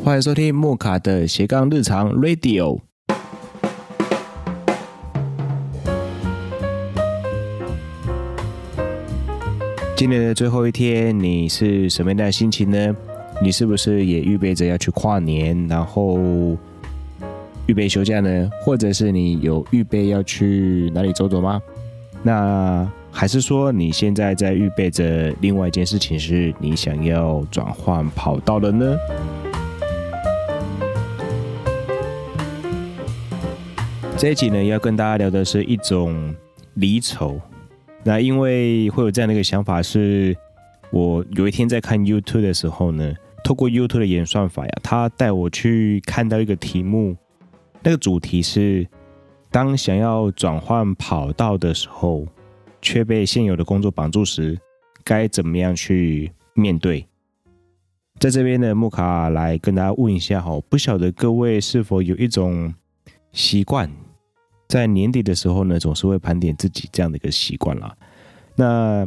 欢迎收听莫卡的斜杠日常 Radio。今年的最后一天，你是什么样的心情呢？你是不是也预备着要去跨年，然后预备休假呢？或者是你有预备要去哪里走走吗？那还是说你现在在预备着另外一件事情，是你想要转换跑道的呢？这一集呢，要跟大家聊的是一种离愁。那因为会有这样的一个想法，是我有一天在看 YouTube 的时候呢，透过 YouTube 的演算法呀，他带我去看到一个题目，那个主题是：当想要转换跑道的时候，却被现有的工作绑住时，该怎么样去面对？在这边呢，木卡来跟大家问一下哈，不晓得各位是否有一种习惯？在年底的时候呢，总是会盘点自己这样的一个习惯啦。那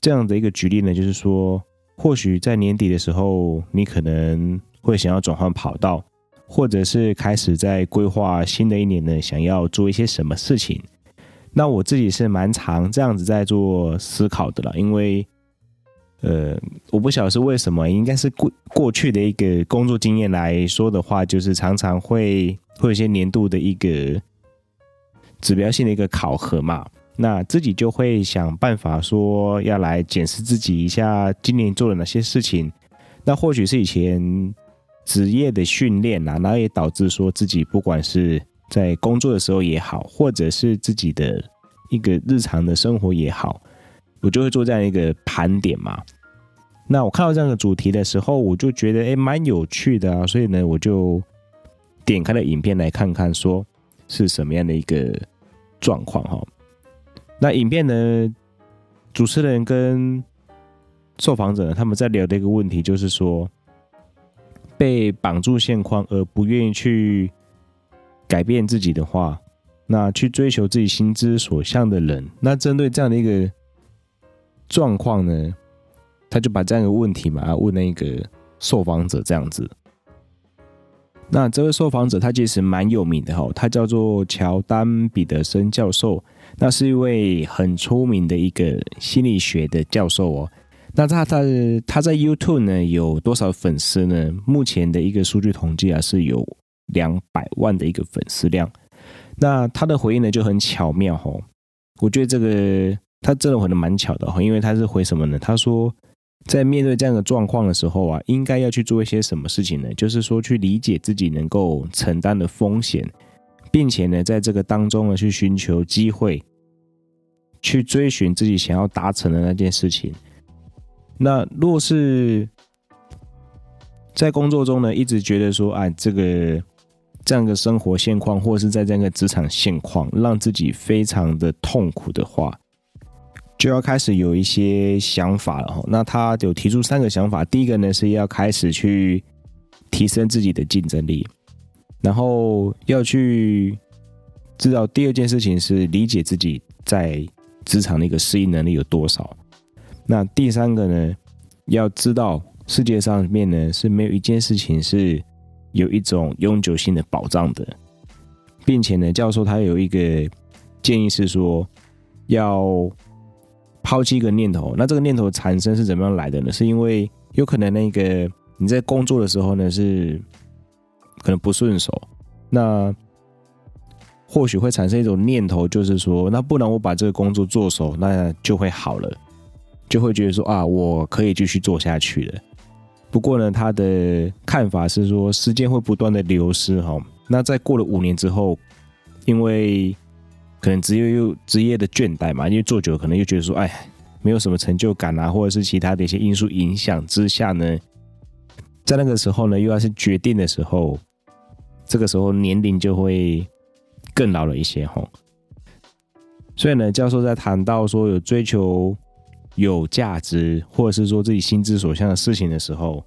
这样的一个举例呢，就是说，或许在年底的时候，你可能会想要转换跑道，或者是开始在规划新的一年呢，想要做一些什么事情。那我自己是蛮常这样子在做思考的啦，因为，呃，我不晓得是为什么，应该是过过去的一个工作经验来说的话，就是常常会会有一些年度的一个。指标性的一个考核嘛，那自己就会想办法说要来检视自己一下今年做了哪些事情。那或许是以前职业的训练啊，然后也导致说自己不管是在工作的时候也好，或者是自己的一个日常的生活也好，我就会做这样一个盘点嘛。那我看到这样的主题的时候，我就觉得诶蛮有趣的啊，所以呢，我就点开了影片来看看说。是什么样的一个状况哈？那影片呢？主持人跟受访者呢，他们在聊的一个问题就是说，被绑住现况而不愿意去改变自己的话，那去追求自己心之所向的人，那针对这样的一个状况呢，他就把这样一个问题嘛问那个受访者这样子。那这位受访者他其实蛮有名的哈，他叫做乔丹·彼得森教授，那是一位很出名的一个心理学的教授哦。那他他他在 YouTube 呢有多少粉丝呢？目前的一个数据统计啊是有两百万的一个粉丝量。那他的回应呢就很巧妙哈，我觉得这个他真的回的蛮巧的哈，因为他是回什么呢？他说。在面对这样的状况的时候啊，应该要去做一些什么事情呢？就是说，去理解自己能够承担的风险，并且呢，在这个当中呢，去寻求机会，去追寻自己想要达成的那件事情。那若是在工作中呢，一直觉得说，啊，这个这样的生活现况，或是在这样的职场现况，让自己非常的痛苦的话。就要开始有一些想法了。那他有提出三个想法，第一个呢是要开始去提升自己的竞争力，然后要去知道第二件事情是理解自己在职场的一个适应能力有多少。那第三个呢，要知道世界上面呢是没有一件事情是有一种永久性的保障的，并且呢，教授他有一个建议是说要。抛弃一个念头，那这个念头产生是怎么样来的呢？是因为有可能那个你在工作的时候呢，是可能不顺手，那或许会产生一种念头，就是说，那不然我把这个工作做熟，那就会好了，就会觉得说啊，我可以继续做下去了。不过呢，他的看法是说，时间会不断的流失哈，那在过了五年之后，因为。可能职业又职业的倦怠嘛，因为做久了可能又觉得说，哎，没有什么成就感啊，或者是其他的一些因素影响之下呢，在那个时候呢，又要是决定的时候，这个时候年龄就会更老了一些吼。所以呢，教授在谈到说有追求有价值，或者是说自己心之所向的事情的时候，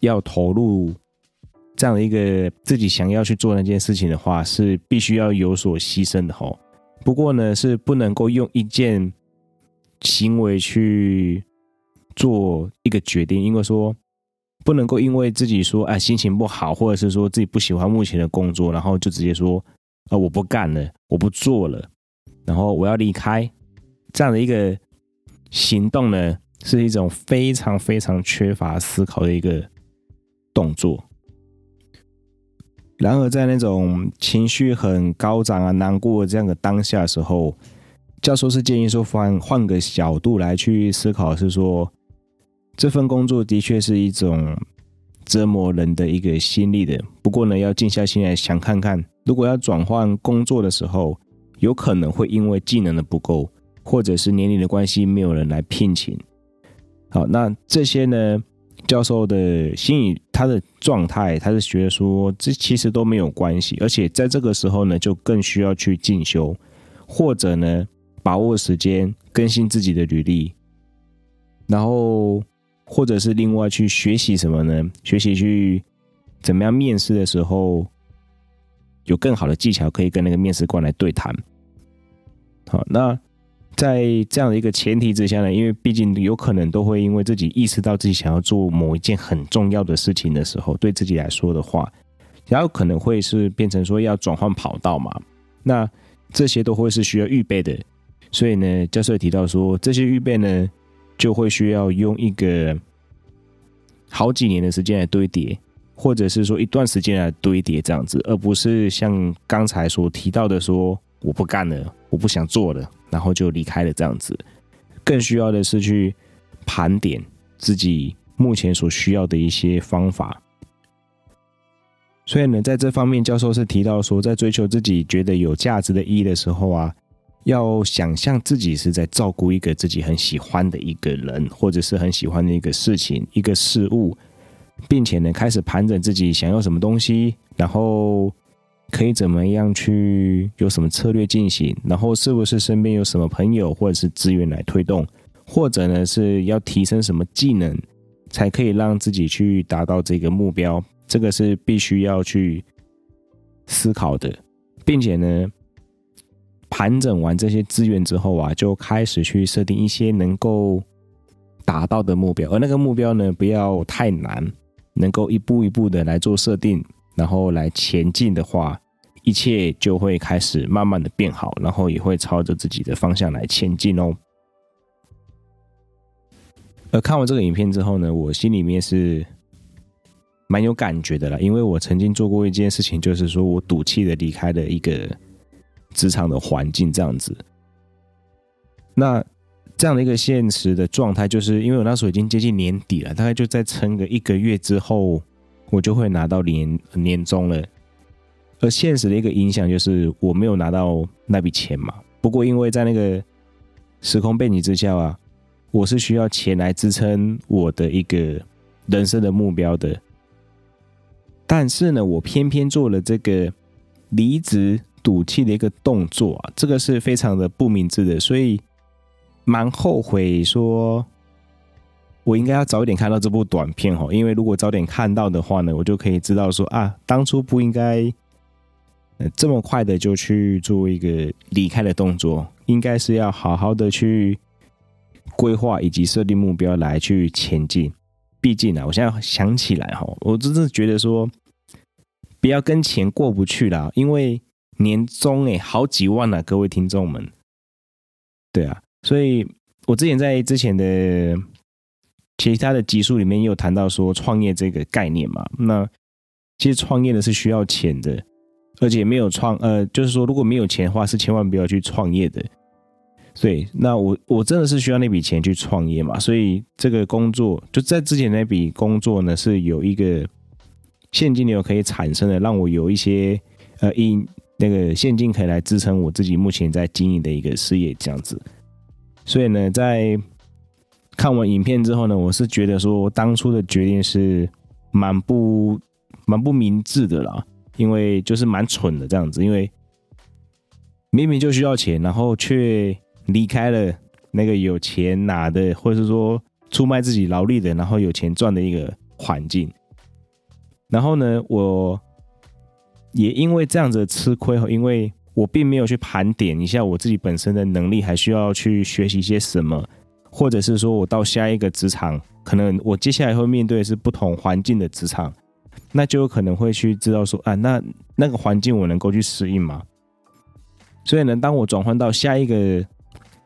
要投入。这样的一个自己想要去做那件事情的话，是必须要有所牺牲的吼。不过呢，是不能够用一件行为去做一个决定，因为说不能够因为自己说哎心情不好，或者是说自己不喜欢目前的工作，然后就直接说啊、我不干了，我不做了，然后我要离开，这样的一个行动呢，是一种非常非常缺乏思考的一个动作。然而在那种情绪很高涨啊、难过这样的当下的时候，教授是建议说换换个角度来去思考，是说。这份工作的确是一种折磨人的一个心力的。不过呢，要静下心来想看看，如果要转换工作的时候，有可能会因为技能的不够，或者是年龄的关系，没有人来聘请。好，那这些呢，教授的心理他的状态，他是觉得说，这其实都没有关系，而且在这个时候呢，就更需要去进修，或者呢，把握时间更新自己的履历，然后。或者是另外去学习什么呢？学习去怎么样面试的时候有更好的技巧，可以跟那个面试官来对谈。好，那在这样的一个前提之下呢，因为毕竟有可能都会因为自己意识到自己想要做某一件很重要的事情的时候，对自己来说的话，然后可能会是变成说要转换跑道嘛。那这些都会是需要预备的。所以呢，教授也提到说，这些预备呢。就会需要用一个好几年的时间来堆叠，或者是说一段时间来堆叠这样子，而不是像刚才所提到的说我不干了，我不想做了，然后就离开了这样子。更需要的是去盘点自己目前所需要的一些方法。所以呢，在这方面，教授是提到说，在追求自己觉得有价值的意义的时候啊。要想象自己是在照顾一个自己很喜欢的一个人，或者是很喜欢的一个事情、一个事物，并且呢，开始盘整自己想要什么东西，然后可以怎么样去有什么策略进行，然后是不是身边有什么朋友或者是资源来推动，或者呢是要提升什么技能，才可以让自己去达到这个目标，这个是必须要去思考的，并且呢。盘整完这些资源之后啊，就开始去设定一些能够达到的目标，而那个目标呢，不要太难，能够一步一步的来做设定，然后来前进的话，一切就会开始慢慢的变好，然后也会朝着自己的方向来前进哦。而看完这个影片之后呢，我心里面是蛮有感觉的啦，因为我曾经做过一件事情，就是说我赌气的离开了一个。职场的环境这样子，那这样的一个现实的状态，就是因为我那时候已经接近年底了，大概就再撑个一个月之后，我就会拿到年年终了。而现实的一个影响就是我没有拿到那笔钱嘛。不过因为在那个时空背景之下啊，我是需要钱来支撑我的一个人生的目标的。但是呢，我偏偏做了这个离职。赌气的一个动作啊，这个是非常的不明智的，所以蛮后悔说，我应该要早一点看到这部短片哈，因为如果早点看到的话呢，我就可以知道说啊，当初不应该这么快的就去做一个离开的动作，应该是要好好的去规划以及设定目标来去前进。毕竟啊，我现在想起来哈，我真是觉得说，不要跟钱过不去了，因为。年终诶，好几万呢、啊，各位听众们。对啊，所以我之前在之前的其他的集数里面也有谈到说创业这个概念嘛。那其实创业的是需要钱的，而且没有创呃，就是说如果没有钱的话，是千万不要去创业的。所以，那我我真的是需要那笔钱去创业嘛。所以这个工作就在之前那笔工作呢，是有一个现金流可以产生的，让我有一些呃因。那个现金可以来支撑我自己目前在经营的一个事业，这样子。所以呢，在看完影片之后呢，我是觉得说，当初的决定是蛮不蛮不明智的啦，因为就是蛮蠢的这样子，因为明明就需要钱，然后却离开了那个有钱拿的，或者是说出卖自己劳力的，然后有钱赚的一个环境。然后呢，我。也因为这样子吃亏，因为我并没有去盘点一下我自己本身的能力，还需要去学习些什么，或者是说我到下一个职场，可能我接下来会面对是不同环境的职场，那就有可能会去知道说啊，那那个环境我能够去适应吗？所以呢，当我转换到下一个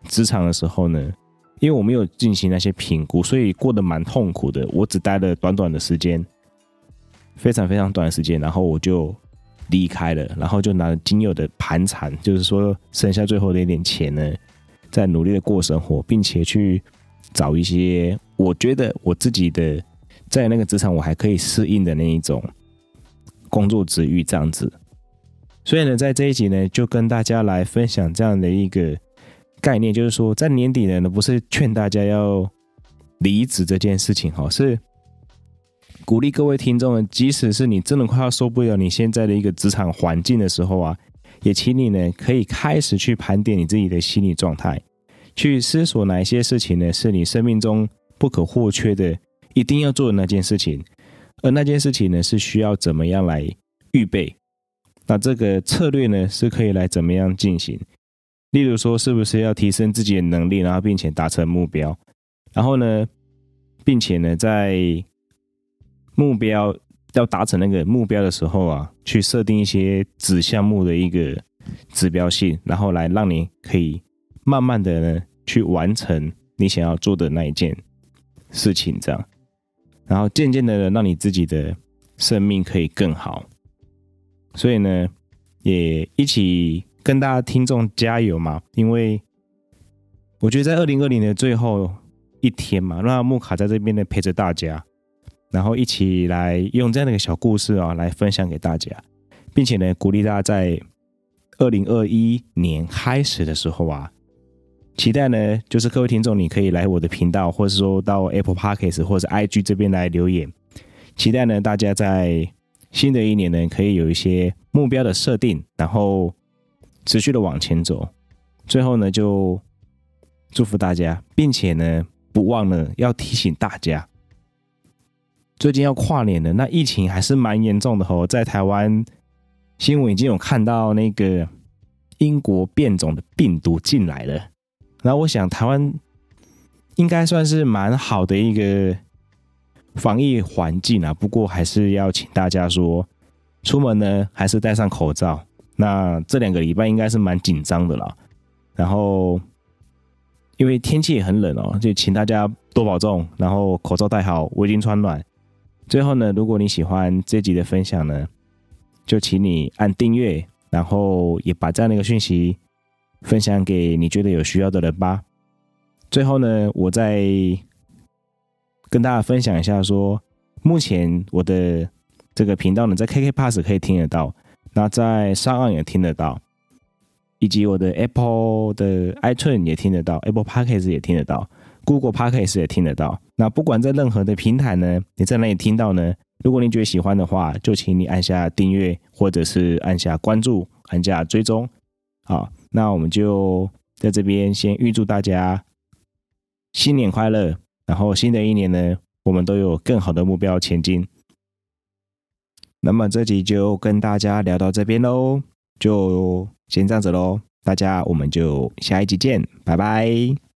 职场的时候呢，因为我没有进行那些评估，所以过得蛮痛苦的。我只待了短短的时间，非常非常短的时间，然后我就离开了，然后就拿了仅有的盘缠，就是说剩下最后的一点钱呢，在努力的过生活，并且去找一些我觉得我自己的在那个职场我还可以适应的那一种工作职域这样子。所以呢，在这一集呢，就跟大家来分享这样的一个概念，就是说，在年底呢，不是劝大家要离职这件事情哈，是鼓励各位听众呢，即使是你真的快要受不了你现在的一个职场环境的时候啊，也请你呢可以开始去盘点你自己的心理状态，去思索哪一些事情呢是你生命中不可或缺的，一定要做的那件事情，而那件事情呢是需要怎么样来预备。那这个策略呢，是可以来怎么样进行？例如说，是不是要提升自己的能力，然后并且达成目标？然后呢，并且呢，在目标要达成那个目标的时候啊，去设定一些子项目的一个指标性，然后来让你可以慢慢的呢去完成你想要做的那一件事情，这样，然后渐渐的让你自己的生命可以更好。所以呢，也一起跟大家听众加油嘛！因为我觉得在二零二零的最后一天嘛，让木卡在这边呢陪着大家，然后一起来用这样的一个小故事啊来分享给大家，并且呢鼓励大家在二零二一年开始的时候啊，期待呢就是各位听众你可以来我的频道，或者说到 Apple Podcast 或者 IG 这边来留言，期待呢大家在。新的一年呢，可以有一些目标的设定，然后持续的往前走。最后呢，就祝福大家，并且呢，不忘了要提醒大家，最近要跨年了，那疫情还是蛮严重的哦。在台湾新闻已经有看到那个英国变种的病毒进来了，那我想台湾应该算是蛮好的一个。防疫环境啊，不过还是要请大家说，出门呢还是戴上口罩。那这两个礼拜应该是蛮紧张的啦。然后因为天气也很冷哦，就请大家多保重，然后口罩戴好，围巾穿暖。最后呢，如果你喜欢这集的分享呢，就请你按订阅，然后也把这样的一个讯息分享给你觉得有需要的人吧。最后呢，我再。跟大家分享一下说，目前我的这个频道呢，在 KKPass 可以听得到，那在上岸也听得到，以及我的 Apple 的 iTunes 也听得到，Apple Podcast 也听得到，Google Podcast 也听得到。那不管在任何的平台呢，你在哪里听到呢？如果你觉得喜欢的话，就请你按下订阅，或者是按下关注，按下追踪。好，那我们就在这边先预祝大家新年快乐。然后新的一年呢，我们都有更好的目标前进。那么这集就跟大家聊到这边喽，就先这样子喽。大家，我们就下一集见，拜拜。